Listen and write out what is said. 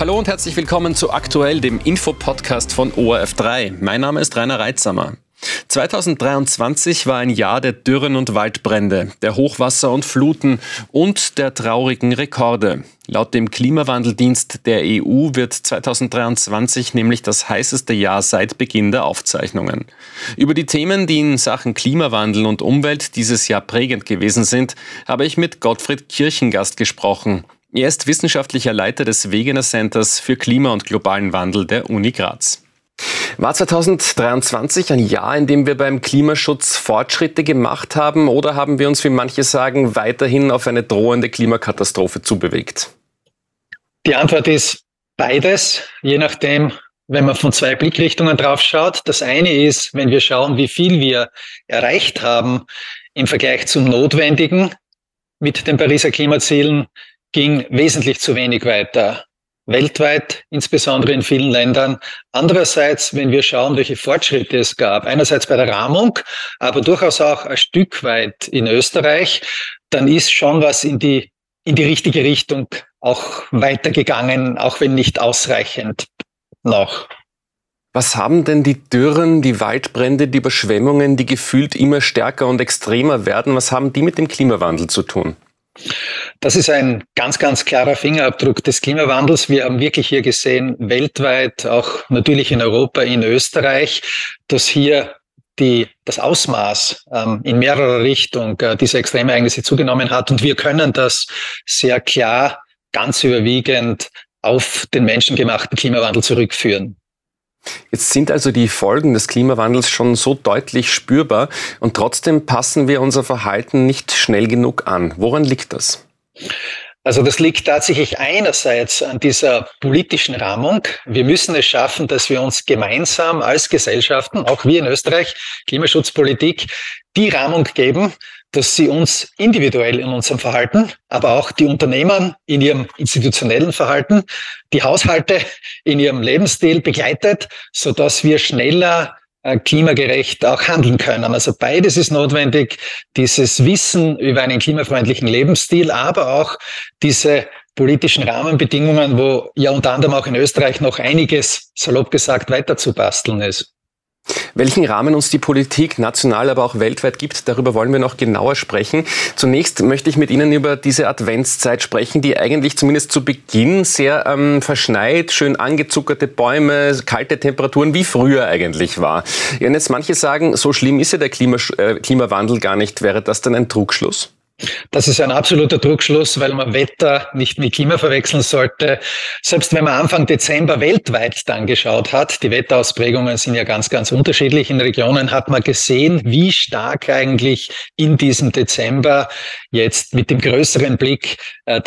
Hallo und herzlich willkommen zu Aktuell, dem Infopodcast von ORF3. Mein Name ist Rainer Reitsamer. 2023 war ein Jahr der Dürren und Waldbrände, der Hochwasser und Fluten und der traurigen Rekorde. Laut dem Klimawandeldienst der EU wird 2023 nämlich das heißeste Jahr seit Beginn der Aufzeichnungen. Über die Themen, die in Sachen Klimawandel und Umwelt dieses Jahr prägend gewesen sind, habe ich mit Gottfried Kirchengast gesprochen. Er ist wissenschaftlicher Leiter des Wegener Centers für Klima- und globalen Wandel der Uni Graz. War 2023 ein Jahr, in dem wir beim Klimaschutz Fortschritte gemacht haben oder haben wir uns, wie manche sagen, weiterhin auf eine drohende Klimakatastrophe zubewegt? Die Antwort ist beides, je nachdem, wenn man von zwei Blickrichtungen drauf schaut. Das eine ist, wenn wir schauen, wie viel wir erreicht haben im Vergleich zum Notwendigen mit den Pariser Klimazielen, ging wesentlich zu wenig weiter weltweit, insbesondere in vielen Ländern. Andererseits, wenn wir schauen, welche Fortschritte es gab, einerseits bei der Rahmung, aber durchaus auch ein Stück weit in Österreich, dann ist schon was in die, in die richtige Richtung auch weitergegangen, auch wenn nicht ausreichend noch. Was haben denn die Dürren, die Waldbrände, die Überschwemmungen, die gefühlt immer stärker und extremer werden, was haben die mit dem Klimawandel zu tun? Das ist ein ganz, ganz klarer Fingerabdruck des Klimawandels. Wir haben wirklich hier gesehen, weltweit, auch natürlich in Europa, in Österreich, dass hier die, das Ausmaß ähm, in mehrerer Richtung äh, dieser Extremereignisse zugenommen hat. Und wir können das sehr klar, ganz überwiegend auf den menschengemachten Klimawandel zurückführen. Jetzt sind also die Folgen des Klimawandels schon so deutlich spürbar und trotzdem passen wir unser Verhalten nicht schnell genug an. Woran liegt das? Also das liegt tatsächlich einerseits an dieser politischen Rahmung. Wir müssen es schaffen, dass wir uns gemeinsam als Gesellschaften, auch wir in Österreich, Klimaschutzpolitik, die Rahmung geben, dass sie uns individuell in unserem Verhalten, aber auch die Unternehmen in ihrem institutionellen Verhalten, die Haushalte in ihrem Lebensstil begleitet, so dass wir schneller äh, klimagerecht auch handeln können. Also beides ist notwendig, dieses Wissen über einen klimafreundlichen Lebensstil, aber auch diese politischen Rahmenbedingungen, wo ja unter anderem auch in Österreich noch einiges, salopp gesagt, weiter zu basteln ist. Welchen Rahmen uns die Politik national, aber auch weltweit gibt, darüber wollen wir noch genauer sprechen. Zunächst möchte ich mit Ihnen über diese Adventszeit sprechen, die eigentlich zumindest zu Beginn sehr ähm, verschneit, schön angezuckerte Bäume, kalte Temperaturen wie früher eigentlich war. Ja, und jetzt manche sagen, so schlimm ist ja der Klimasch äh, Klimawandel gar nicht. Wäre das dann ein Trugschluss? Das ist ein absoluter Druckschluss, weil man Wetter nicht mit Klima verwechseln sollte. Selbst wenn man Anfang Dezember weltweit dann geschaut hat, die Wetterausprägungen sind ja ganz, ganz unterschiedlich in Regionen, hat man gesehen, wie stark eigentlich in diesem Dezember jetzt mit dem größeren Blick äh,